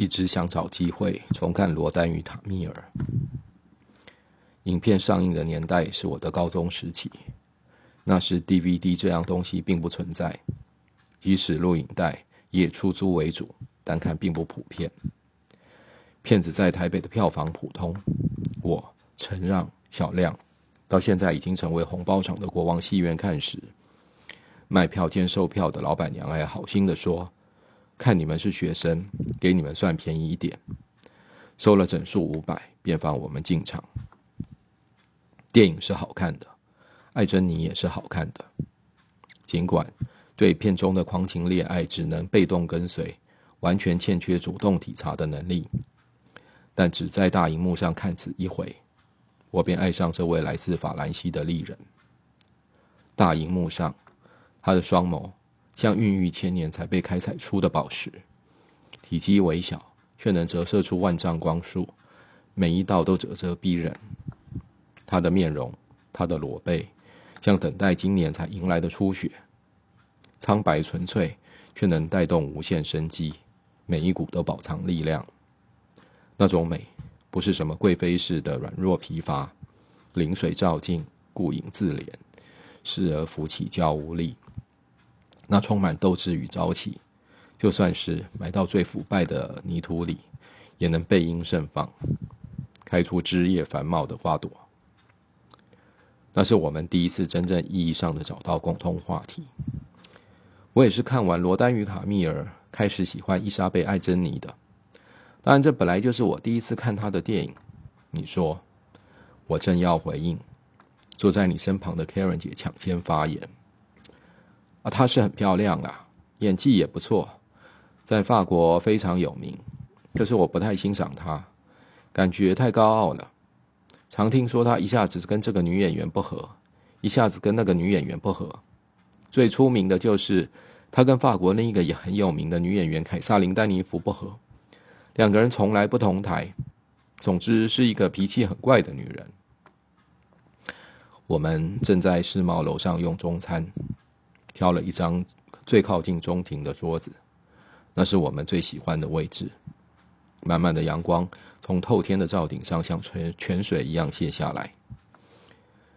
一直想找机会重看《罗丹与塔米尔》。影片上映的年代是我的高中时期，那时 DVD 这样东西并不存在，即使录影带也出租为主，单看并不普遍。片子在台北的票房普通，我陈让、小亮到现在已经成为红包场的国王戏院看时，卖票兼售票的老板娘还好心的说：“看你们是学生，给你们算便宜一点。”收了整数五百，便放我们进场。电影是好看的，艾珍妮也是好看的。尽管对片中的狂情恋爱只能被动跟随，完全欠缺主动体察的能力，但只在大荧幕上看此一回，我便爱上这位来自法兰西的丽人。大荧幕上，她的双眸像孕育千年才被开采出的宝石，体积微小却能折射出万丈光束，每一道都褶皱逼人。他的面容，他的裸背，像等待今年才迎来的初雪，苍白纯粹，却能带动无限生机，每一股都饱藏力量。那种美，不是什么贵妃式的软弱疲乏，临水照镜，顾影自怜，失而浮起娇无力。那充满斗志与朝气，就算是埋到最腐败的泥土里，也能背阴盛放，开出枝叶繁茂的花朵。那是我们第一次真正意义上的找到共同话题。我也是看完《罗丹与卡密尔》开始喜欢伊莎贝·艾珍妮的。当然，这本来就是我第一次看她的电影。你说，我正要回应，坐在你身旁的 Karen 姐抢先发言。啊，她是很漂亮啊，演技也不错，在法国非常有名。可是我不太欣赏她，感觉太高傲了。常听说她一下子跟这个女演员不合，一下子跟那个女演员不合。最出名的就是她跟法国另一个也很有名的女演员凯撒琳·丹尼弗不合，两个人从来不同台。总之是一个脾气很怪的女人。我们正在世贸楼上用中餐，挑了一张最靠近中庭的桌子，那是我们最喜欢的位置。满满的阳光从透天的罩顶上像泉泉水一样泻下来，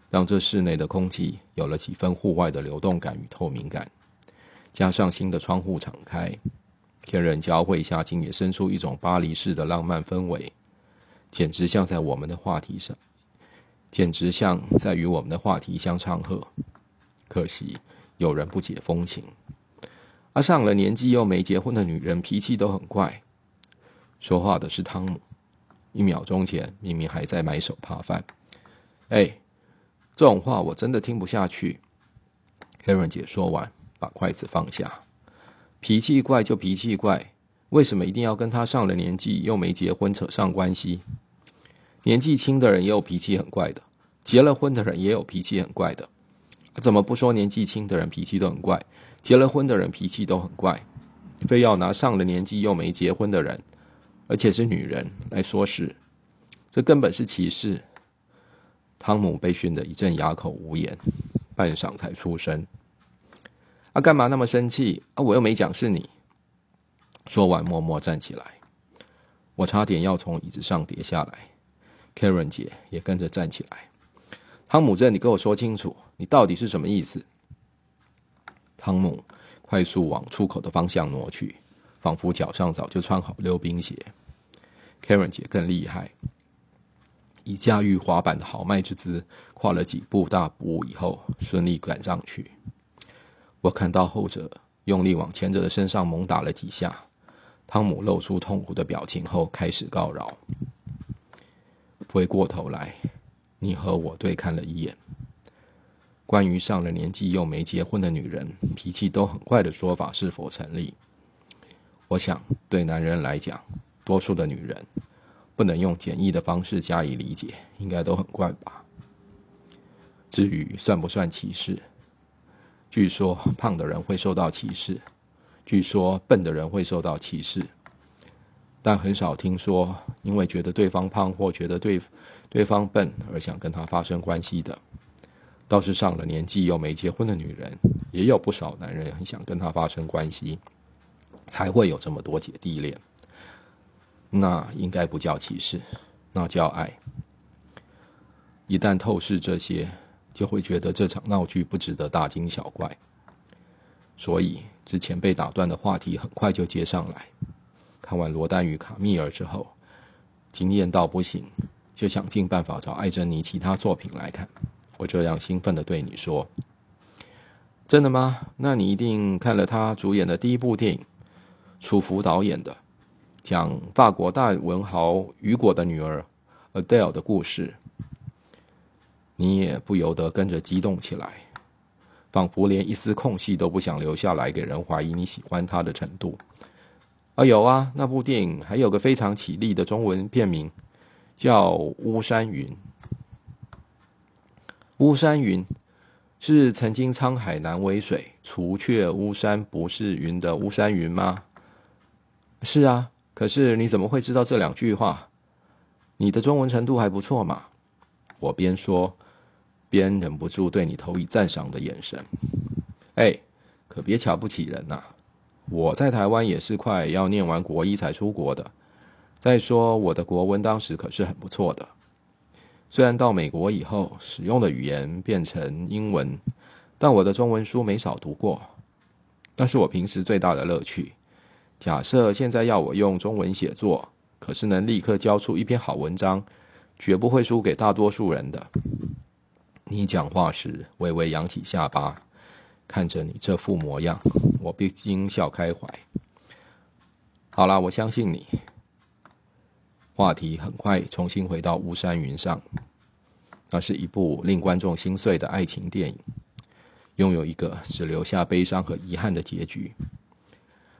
让这室内的空气有了几分户外的流动感与透明感。加上新的窗户敞开，天人交汇下，竟也生出一种巴黎式的浪漫氛围，简直像在我们的话题上，简直像在与我们的话题相唱和。可惜有人不解风情，而上了年纪又没结婚的女人脾气都很怪。说话的是汤姆，一秒钟前明明还在买手扒饭。哎，这种话我真的听不下去。Karen 姐说完，把筷子放下。脾气怪就脾气怪，为什么一定要跟他上了年纪又没结婚扯上关系？年纪轻的人也有脾气很怪的，结了婚的人也有脾气很怪的。怎么不说年纪轻的人脾气都很怪，结了婚的人脾气都很怪？非要拿上了年纪又没结婚的人？而且是女人来说事，这根本是歧视。汤姆被训得一阵哑口无言，半晌才出声：“啊，干嘛那么生气？啊，我又没讲是你。”说完，默默站起来。我差点要从椅子上跌下来。Karen 姐也跟着站起来。汤姆，这你跟我说清楚，你到底是什么意思？汤姆快速往出口的方向挪去。仿佛脚上早就穿好溜冰鞋。Karen 姐更厉害，以驾驭滑板的豪迈之姿，跨了几步大步以后，顺利赶上去。我看到后者用力往前者的身上猛打了几下，汤姆露出痛苦的表情后，开始告饶。回过头来，你和我对看了一眼。关于上了年纪又没结婚的女人脾气都很怪的说法，是否成立？我想，对男人来讲，多数的女人不能用简易的方式加以理解，应该都很怪吧。至于算不算歧视，据说胖的人会受到歧视，据说笨的人会受到歧视，但很少听说因为觉得对方胖或觉得对对方笨而想跟他发生关系的。倒是上了年纪又没结婚的女人，也有不少男人很想跟她发生关系。才会有这么多姐弟恋。那应该不叫歧视，那叫爱。一旦透视这些，就会觉得这场闹剧不值得大惊小怪。所以之前被打断的话题很快就接上来。看完罗丹与卡密尔之后，惊艳到不行，就想尽办法找艾珍妮其他作品来看。我这样兴奋的对你说：“真的吗？那你一定看了他主演的第一部电影，楚服导演的，讲法国大文豪雨果的女儿 Adele 的故事。你也不由得跟着激动起来，仿佛连一丝空隙都不想留下来，给人怀疑你喜欢他的程度。啊，有啊，那部电影还有个非常起立的中文片名，叫《巫山云》。”巫山云是曾经沧海难为水，除却巫山不是云的巫山云吗？是啊，可是你怎么会知道这两句话？你的中文程度还不错嘛。我边说边忍不住对你投以赞赏的眼神。哎，可别瞧不起人呐！我在台湾也是快要念完国一才出国的。再说我的国文当时可是很不错的。虽然到美国以后使用的语言变成英文，但我的中文书没少读过，那是我平时最大的乐趣。假设现在要我用中文写作，可是能立刻交出一篇好文章，绝不会输给大多数人的。你讲话时微微扬起下巴，看着你这副模样，我不禁笑开怀。好啦，我相信你。话题很快重新回到巫山云上，那是一部令观众心碎的爱情电影，拥有一个只留下悲伤和遗憾的结局。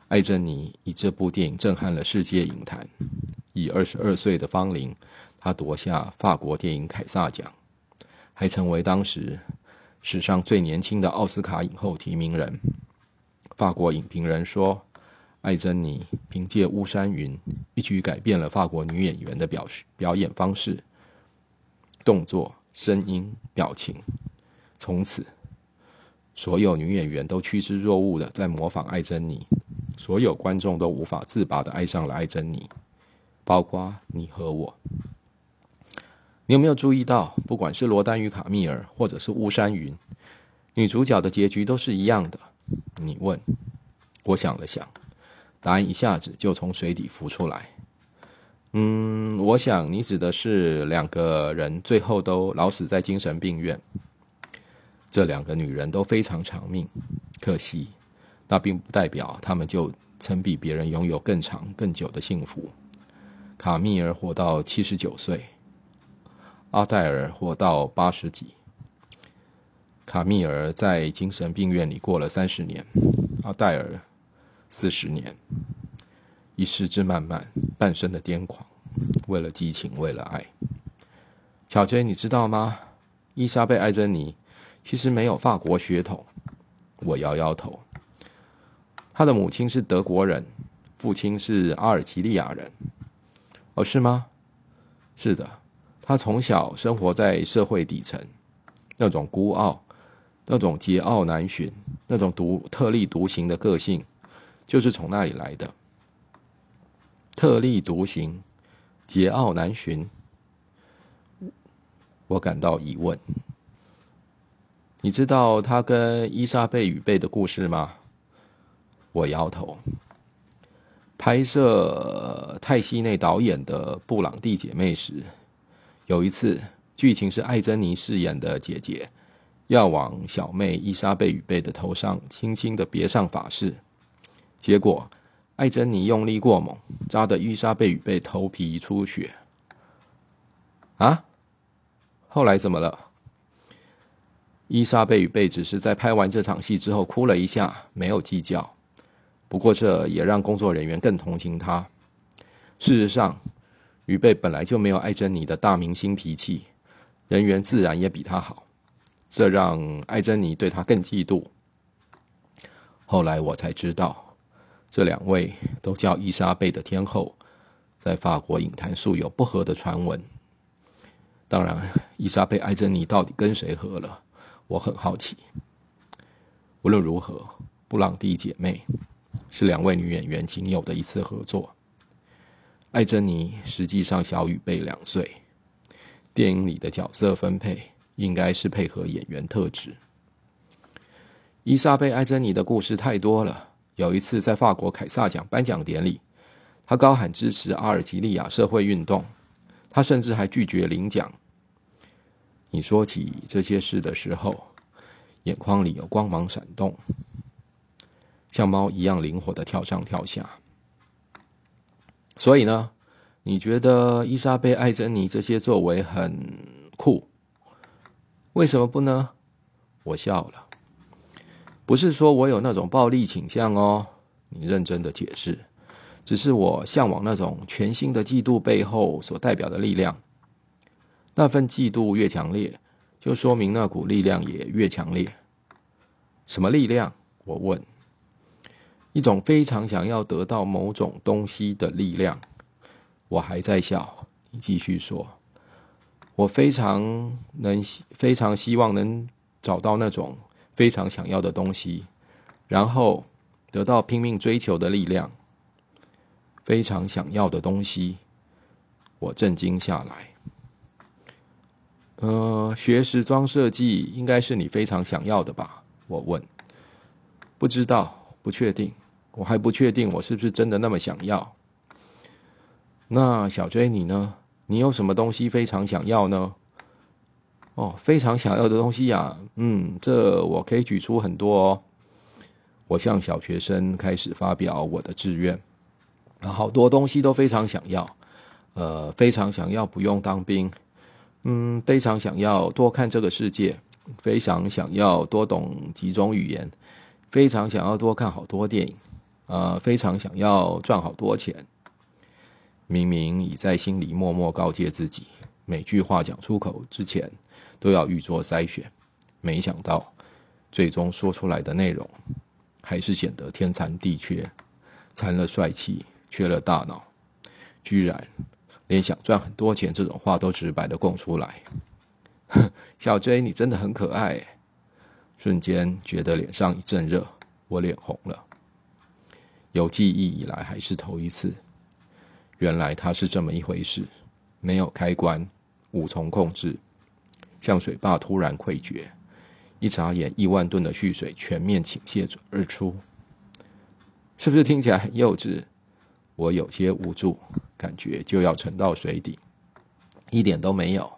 艾珍妮以这部电影震撼了世界影坛，以二十二岁的芳龄，她夺下法国电影凯撒奖，还成为当时史上最年轻的奥斯卡影后提名人。法国影评人说。艾珍妮凭借《巫山云》一举改变了法国女演员的表表演方式、动作、声音、表情。从此，所有女演员都趋之若鹜的在模仿艾珍妮，所有观众都无法自拔的爱上了艾珍妮，包括你和我。你有没有注意到，不管是罗丹与卡密尔，或者是《巫山云》，女主角的结局都是一样的？你问，我想了想。答案一下子就从水底浮出来。嗯，我想你指的是两个人最后都老死在精神病院。这两个女人都非常长命，可惜，那并不代表她们就曾比别人拥有更长更久的幸福。卡密尔活到七十九岁，阿黛尔活到八十几。卡密尔在精神病院里过了三十年，阿黛尔。四十年，一世之漫漫，半生的癫狂，为了激情，为了爱。小娟，你知道吗？伊莎贝·艾珍妮其实没有法国血统。我摇摇头。她的母亲是德国人，父亲是阿尔及利亚人。哦，是吗？是的。他从小生活在社会底层，那种孤傲，那种桀骜难驯，那种独特立独行的个性。就是从那里来的，特立独行，桀骜难驯。我感到疑问。你知道他跟伊莎贝与贝的故事吗？我摇头。拍摄泰西内导演的《布朗蒂姐妹》时，有一次剧情是艾珍妮饰演的姐姐要往小妹伊莎贝与贝的头上轻轻的别上法式。结果，艾珍妮用力过猛，扎的伊莎贝与贝头皮出血。啊！后来怎么了？伊莎贝与贝只是在拍完这场戏之后哭了一下，没有计较。不过这也让工作人员更同情他。事实上，于贝本来就没有艾珍妮的大明星脾气，人缘自然也比他好，这让艾珍妮对他更嫉妒。后来我才知道。这两位都叫伊莎贝的天后，在法国影坛素有不和的传闻。当然，伊莎贝艾珍妮到底跟谁和了？我很好奇。无论如何，布朗蒂姐妹是两位女演员仅有的一次合作。艾珍妮实际上小于贝两岁。电影里的角色分配应该是配合演员特质。伊莎贝·艾珍妮的故事太多了。有一次在法国凯撒奖颁奖典礼，她高喊支持阿尔及利亚社会运动，她甚至还拒绝领奖。你说起这些事的时候，眼眶里有光芒闪动，像猫一样灵活的跳上跳下。所以呢，你觉得伊莎贝·艾珍妮这些作为很酷？为什么不呢？我笑了，不是说我有那种暴力倾向哦。你认真的解释，只是我向往那种全新的嫉妒背后所代表的力量。那份嫉妒越强烈，就说明那股力量也越强烈。什么力量？我问。一种非常想要得到某种东西的力量。我还在笑。你继续说。我非常能，非常希望能找到那种非常想要的东西，然后得到拼命追求的力量。非常想要的东西。我震惊下来。呃，学时装设计应该是你非常想要的吧？我问。不知道，不确定，我还不确定我是不是真的那么想要。那小 J 你呢？你有什么东西非常想要呢？哦，非常想要的东西呀，嗯，这我可以举出很多哦。我向小学生开始发表我的志愿，好多东西都非常想要，呃，非常想要不用当兵。嗯，非常想要多看这个世界，非常想要多懂几种语言，非常想要多看好多电影，呃，非常想要赚好多钱。明明已在心里默默告诫自己，每句话讲出口之前都要预做筛选，没想到最终说出来的内容，还是显得天残地缺，残了帅气，缺了大脑，居然。连想赚很多钱这种话都直白的供出来，小 J 你真的很可爱，瞬间觉得脸上一阵热，我脸红了。有记忆以来还是头一次，原来它是这么一回事，没有开关，无从控制，像水坝突然溃决，一眨眼亿万吨的蓄水全面倾泻而出，是不是听起来很幼稚？我有些无助，感觉就要沉到水底，一点都没有。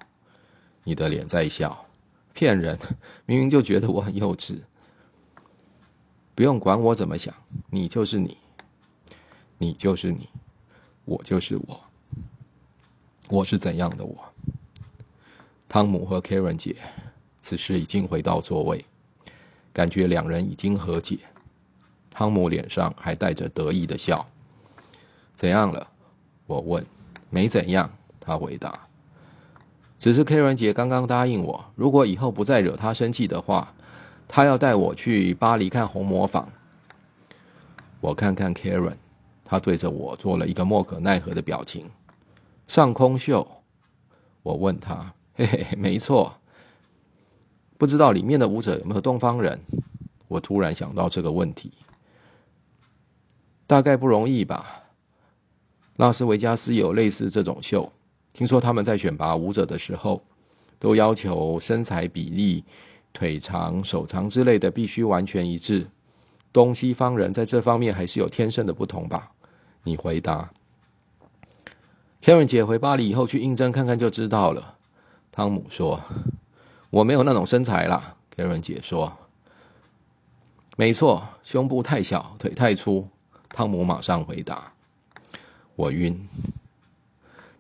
你的脸在笑，骗人！明明就觉得我很幼稚。不用管我怎么想，你就是你，你就是你，我就是我。我是怎样的我？汤姆和 Karen 姐此时已经回到座位，感觉两人已经和解。汤姆脸上还带着得意的笑。怎样了？我问。没怎样，他回答。只是 Karen 姐刚刚答应我，如果以后不再惹她生气的话，她要带我去巴黎看红磨坊。我看看 Karen，他对着我做了一个莫可奈何的表情。上空秀？我问他。嘿嘿，没错。不知道里面的舞者有没有东方人？我突然想到这个问题。大概不容易吧。拉斯维加斯有类似这种秀，听说他们在选拔舞者的时候，都要求身材比例、腿长、手长之类的必须完全一致。东西方人在这方面还是有天生的不同吧？你回答。Karen 姐回巴黎以后去应征看看就知道了。汤姆说：“我没有那种身材啦。”Karen 姐说：“没错，胸部太小，腿太粗。”汤姆马上回答。我晕，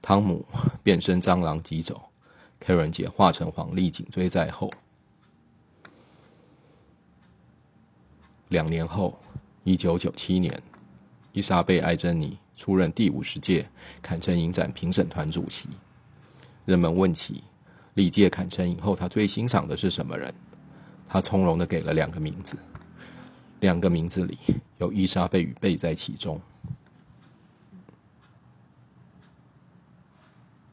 汤姆变身蟑螂急走，Karen 姐化成黄鹂紧追在后。两年后，一九九七年，伊莎贝·艾珍妮出任第五十届坎城影展评审团主席。人们问起历届坎城影后，她最欣赏的是什么人？她从容的给了两个名字，两个名字里有伊莎贝与贝在其中。